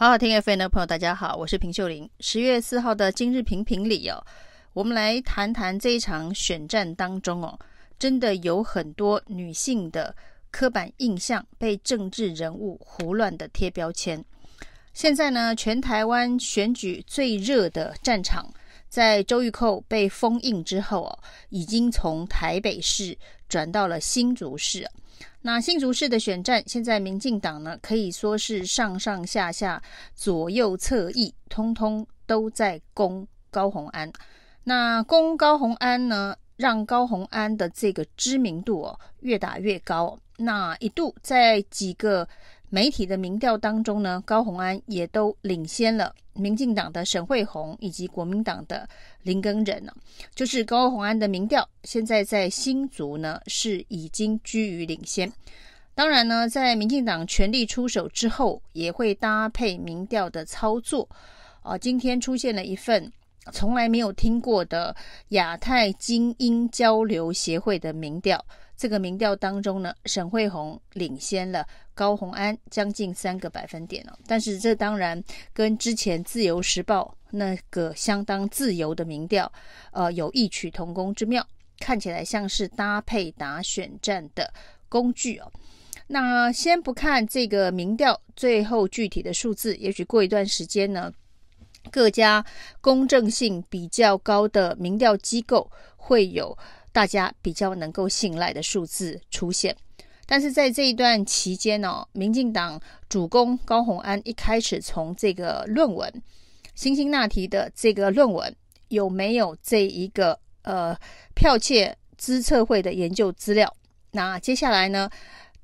好好听 FM 的朋友，大家好，我是平秀玲。十月四号的今日评评里哦，我们来谈谈这一场选战当中哦，真的有很多女性的刻板印象被政治人物胡乱的贴标签。现在呢，全台湾选举最热的战场，在周玉蔻被封印之后哦，已经从台北市转到了新竹市。那新竹市的选战，现在民进党呢，可以说是上上下下、左右侧翼，通通都在攻高红安。那攻高红安呢，让高红安的这个知名度哦越打越高。那一度在几个媒体的民调当中呢，高虹安也都领先了民进党的沈慧虹以及国民党的林耕仁呢。就是高虹安的民调，现在在新竹呢是已经居于领先。当然呢，在民进党全力出手之后，也会搭配民调的操作。啊，今天出现了一份从来没有听过的亚太精英交流协会的民调。这个民调当中呢，沈慧虹领先了高虹安将近三个百分点哦。但是这当然跟之前自由时报那个相当自由的民调，呃，有异曲同工之妙，看起来像是搭配打选战的工具哦。那先不看这个民调最后具体的数字，也许过一段时间呢，各家公正性比较高的民调机构会有。大家比较能够信赖的数字出现，但是在这一段期间呢、民进党主攻高虹安一开始从这个论文，辛辛那提的这个论文有没有这一个呃剽窃资策会的研究资料？那接下来呢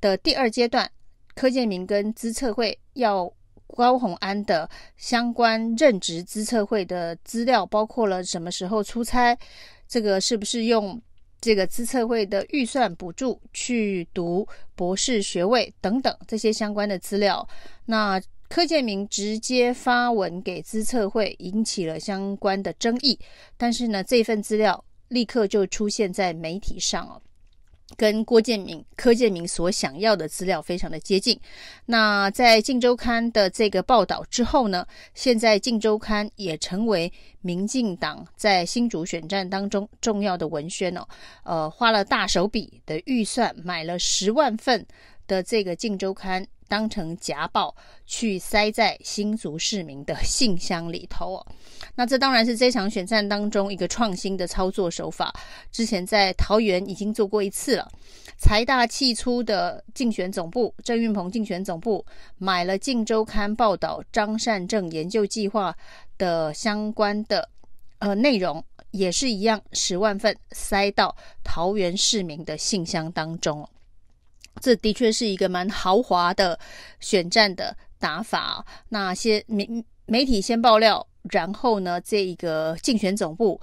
的第二阶段，柯建铭跟资策会要高虹安的相关任职资策会的资料，包括了什么时候出差，这个是不是用？这个资策会的预算补助去读博士学位等等这些相关的资料，那柯建明直接发文给资策会，引起了相关的争议。但是呢，这份资料立刻就出现在媒体上哦。跟郭建明、柯建明所想要的资料非常的接近。那在《镜周刊》的这个报道之后呢，现在《镜周刊》也成为民进党在新竹选战当中重要的文宣哦。呃，花了大手笔的预算买了十万份的这个《镜周刊》。当成夹报去塞在新竹市民的信箱里头哦，那这当然是这场选战当中一个创新的操作手法。之前在桃园已经做过一次了，财大气粗的竞选总部郑运鹏竞选总部买了《镜周刊》报道张善政研究计划的相关的呃内容，也是一样，十万份塞到桃园市民的信箱当中。这的确是一个蛮豪华的选战的打法。那些媒媒体先爆料，然后呢，这一个竞选总部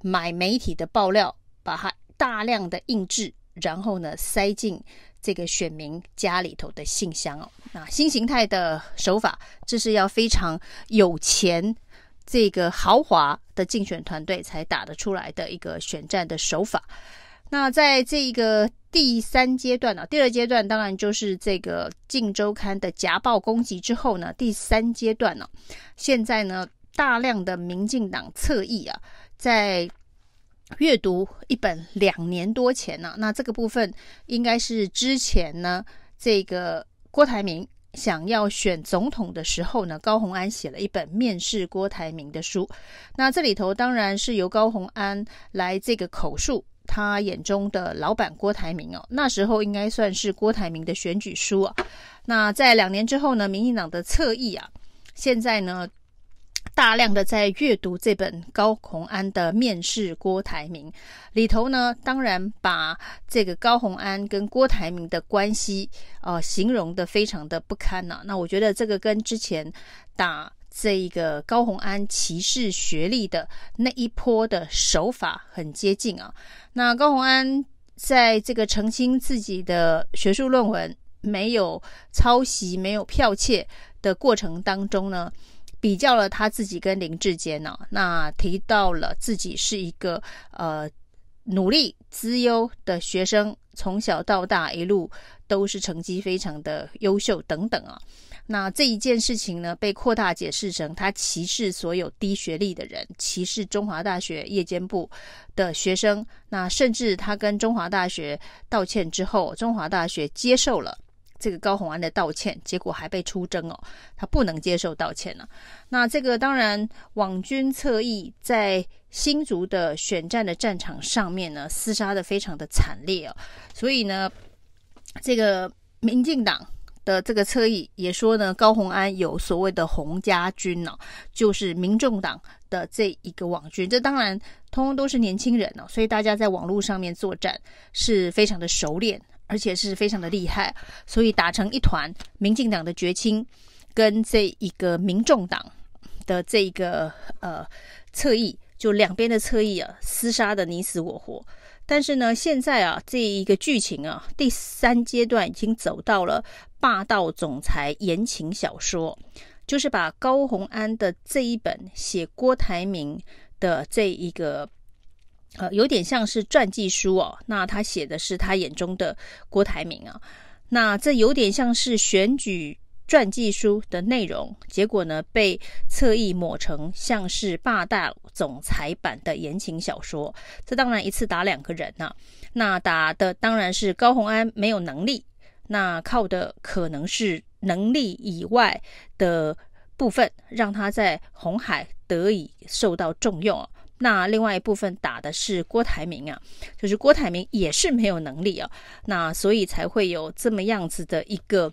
买媒体的爆料，把它大量的印制，然后呢，塞进这个选民家里头的信箱哦。那新形态的手法，这是要非常有钱、这个豪华的竞选团队才打得出来的一个选战的手法。那在这个第三阶段呢、第二阶段当然就是这个《镜周刊》的夹报攻击之后呢，第三阶段呢、现在呢，大量的民进党侧翼啊，在阅读一本两年多前呢、那这个部分应该是之前呢，这个郭台铭想要选总统的时候呢，高虹安写了一本面试郭台铭的书，那这里头当然是由高虹安来这个口述。他眼中的老板郭台铭哦，那时候应该算是郭台铭的选举书啊。那在两年之后呢，民进党的侧翼啊，现在呢，大量的在阅读这本高虹安的面试郭台铭里头呢，当然把这个高虹安跟郭台铭的关系啊、呃，形容的非常的不堪呐、那我觉得这个跟之前打。这一个高虹安歧视学历的那一波的手法很接近啊。那高虹安在这个澄清自己的学术论文没有抄袭、没有剽窃的过程当中呢，比较了他自己跟林志坚呢、那提到了自己是一个呃努力资优的学生，从小到大一路都是成绩非常的优秀等等啊。那这一件事情呢，被扩大解释成他歧视所有低学历的人，歧视中华大学夜间部的学生。那甚至他跟中华大学道歉之后，中华大学接受了这个高虹安的道歉，结果还被出征哦，他不能接受道歉了。那这个当然，网军侧翼在新竹的选战的战场上面呢，厮杀的非常的惨烈哦，所以呢，这个民进党。的这个侧翼也说呢，高虹安有所谓的洪家军呢、就是民众党的这一个网军。这当然通通都是年轻人哦，所以大家在网络上面作战是非常的熟练，而且是非常的厉害，所以打成一团。民进党的绝亲跟这一个民众党的这一个呃侧翼，就两边的侧翼啊，厮杀的你死我活。但是呢，现在啊，这一个剧情啊，第三阶段已经走到了霸道总裁言情小说，就是把高洪安的这一本写郭台铭的这一个，呃，有点像是传记书哦。那他写的是他眼中的郭台铭啊，那这有点像是选举。传记书的内容，结果呢，被侧翼抹成像是霸道总裁版的言情小说。这当然一次打两个人呐、啊，那打的当然是高洪安没有能力，那靠的可能是能力以外的部分，让他在红海得以受到重用。那另外一部分打的是郭台铭啊，就是郭台铭也是没有能力啊，那所以才会有这么样子的一个。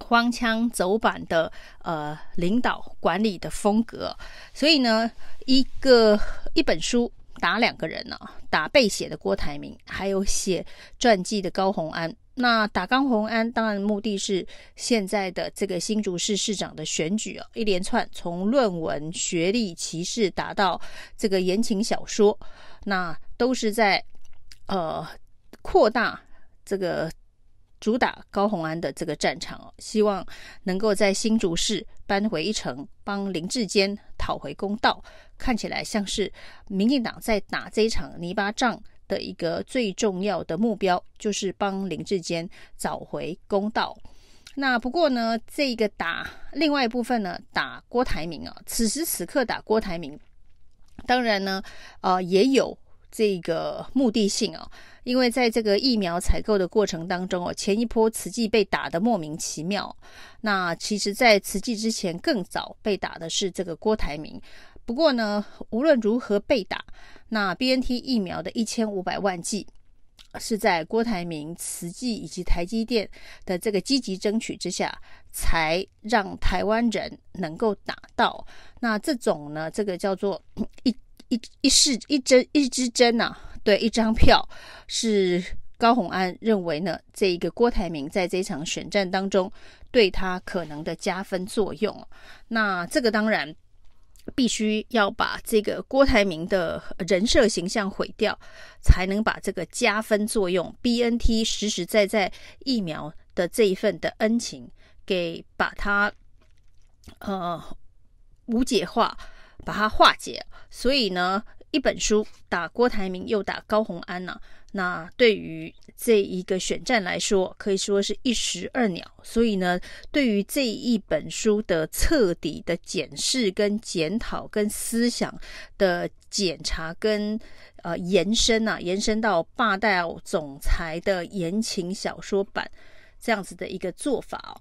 荒腔走板的呃领导管理的风格，所以呢，一个一本书打两个人呢、打被写的郭台铭，还有写传记的高虹安。那打高虹安，当然目的是现在的这个新竹市市长的选举啊，一连串从论文、学历歧视打到这个言情小说，那都是在呃扩大这个。主打高虹安的这个战场哦，希望能够在新竹市扳回一城，帮林志坚讨回公道。看起来像是民进党在打这一场泥巴仗的一个最重要的目标，就是帮林志坚找回公道。那不过呢，这个打另外一部分呢，打郭台铭啊，此时此刻打郭台铭，当然呢，呃，也有这个目的性啊。因为在这个疫苗采购的过程当中哦，前一波慈济被打得莫名其妙。那其实，在慈济之前更早被打的是这个郭台铭。不过呢，无论如何被打，那 BNT 疫苗的一千五百万剂是在郭台铭、慈济以及台积电的这个积极争取之下，才让台湾人能够打到。那这种呢，这个叫做一一一试一针一支针呐、啊。对，一张票是高虹安认为呢，这一个郭台铭在这场选战当中对他可能的加分作用。那这个当然必须要把这个郭台铭的人设形象毁掉，才能把这个加分作用 BNT 实实在在疫苗的这一份的恩情给把它呃无解化，把它化解。所以呢。一本书打郭台铭，又打高虹安呐、啊，那对于这一个选战来说，可以说是一石二鸟。所以呢，对于这一本书的彻底的检视、跟检讨、跟思想的检查、跟呃延伸啊，延伸到霸道总裁的言情小说版这样子的一个做法哦，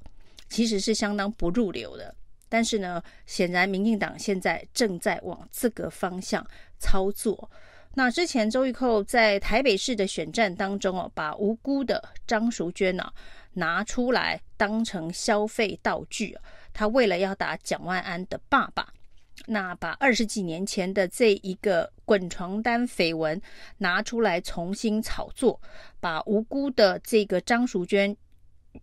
其实是相当不入流的。但是呢，显然民进党现在正在往这个方向操作。那之前周玉蔻在台北市的选战当中哦，把无辜的张淑娟呢、啊、拿出来当成消费道具。他为了要打蒋万安的爸爸，那把二十几年前的这一个滚床单绯闻拿出来重新炒作，把无辜的这个张淑娟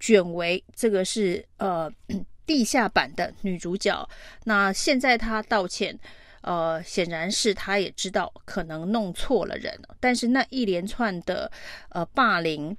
卷为这个是呃。地下版的女主角，那现在她道歉，呃，显然是她也知道可能弄错了人，但是那一连串的呃霸凌、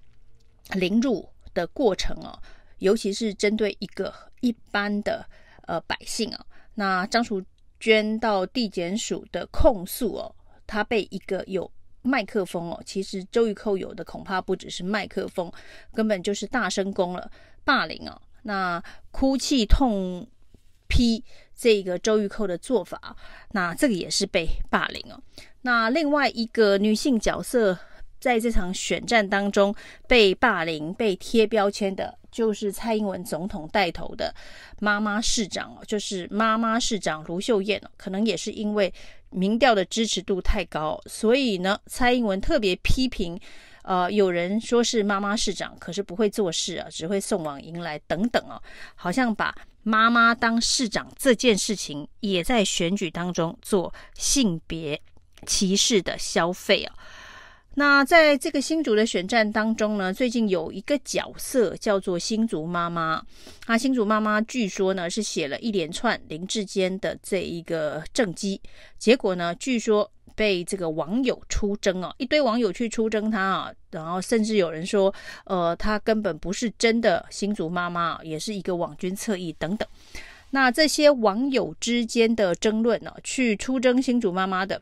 凌辱的过程哦，尤其是针对一个一般的呃百姓啊，那张淑娟到地检署的控诉哦，她被一个有麦克风哦，其实周玉蔻有的恐怕不只是麦克风，根本就是大声公了霸凌哦。那哭泣痛批这个周玉蔻的做法，那这个也是被霸凌哦。那另外一个女性角色在这场选战当中被霸凌、被贴标签的，就是蔡英文总统带头的妈妈市长哦，就是妈妈市长卢秀燕哦，可能也是因为民调的支持度太高，所以呢，蔡英文特别批评。呃，有人说是妈妈市长，可是不会做事啊，只会送往迎来等等哦，好像把妈妈当市长这件事情，也在选举当中做性别歧视的消费啊。那在这个新竹的选战当中呢，最近有一个角色叫做新竹妈妈，啊，新竹妈妈据说呢是写了一连串林志坚的这一个政绩，结果呢，据说。被这个网友出征哦，一堆网友去出征他啊，然后甚至有人说，呃，他根本不是真的新竹妈妈，也是一个网军侧翼等等。那这些网友之间的争论呢，去出征新竹妈妈的，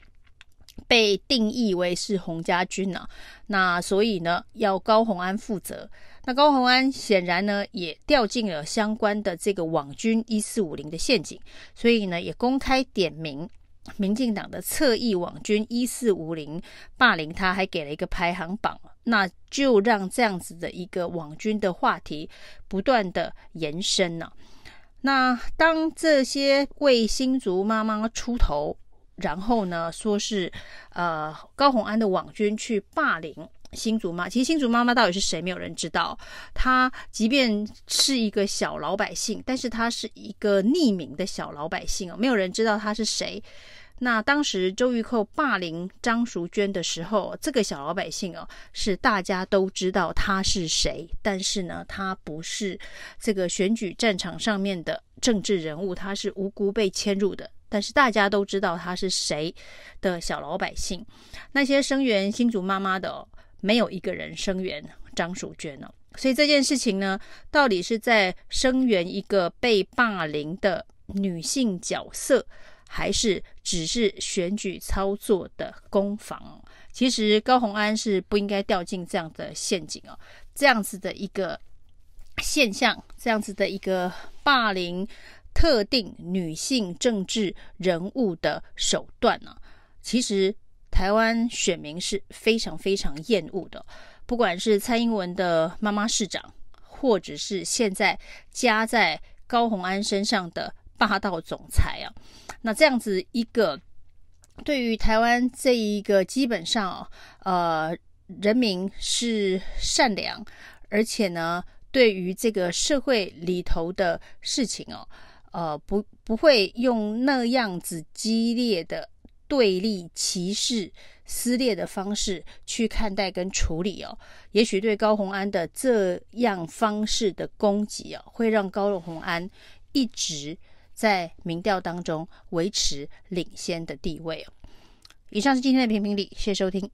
被定义为是洪家军呢，那所以呢，要高虹安负责。那高虹安显然呢，也掉进了相关的这个网军一四五零的陷阱，所以呢，也公开点名。民进党的侧翼网军一四五零霸凌他，还给了一个排行榜，那就让这样子的一个网军的话题不断的延伸呢。那当这些为新竹妈妈出头，然后呢，说是呃高虹安的网军去霸凌新竹妈，其实新竹妈妈到底是谁，没有人知道。她即便是一个小老百姓，但是她是一个匿名的小老百姓哦，没有人知道她是谁。那当时周玉蔻霸凌张淑娟的时候，这个小老百姓哦，是大家都知道他是谁，但是呢，他不是这个选举战场上面的政治人物，他是无辜被牵入的，但是大家都知道他是谁的小老百姓。那些声援新竹妈妈的，没有一个人声援张淑娟哦，所以这件事情呢，到底是在声援一个被霸凌的女性角色，还是只是选举操作的攻防？其实高虹安是不应该掉进这样的陷阱哦，这样子的一个现象，这样子的一个霸凌特定女性政治人物的手段呢，其实台湾选民是非常非常厌恶的。不管是蔡英文的妈妈市长，或者是现在加在高虹安身上的霸道总裁啊。那这样子一个，对于台湾这一个基本上，呃，人民是善良，而且呢，对于这个社会里头的事情哦，呃，不不会用那样子激烈的对立、歧视、撕裂的方式去看待跟处理哦。也许对高虹安的这样方式的攻击哦，会让高虹安一直。在民调当中维持领先的地位哦。以上是今天的评评理，谢谢收听。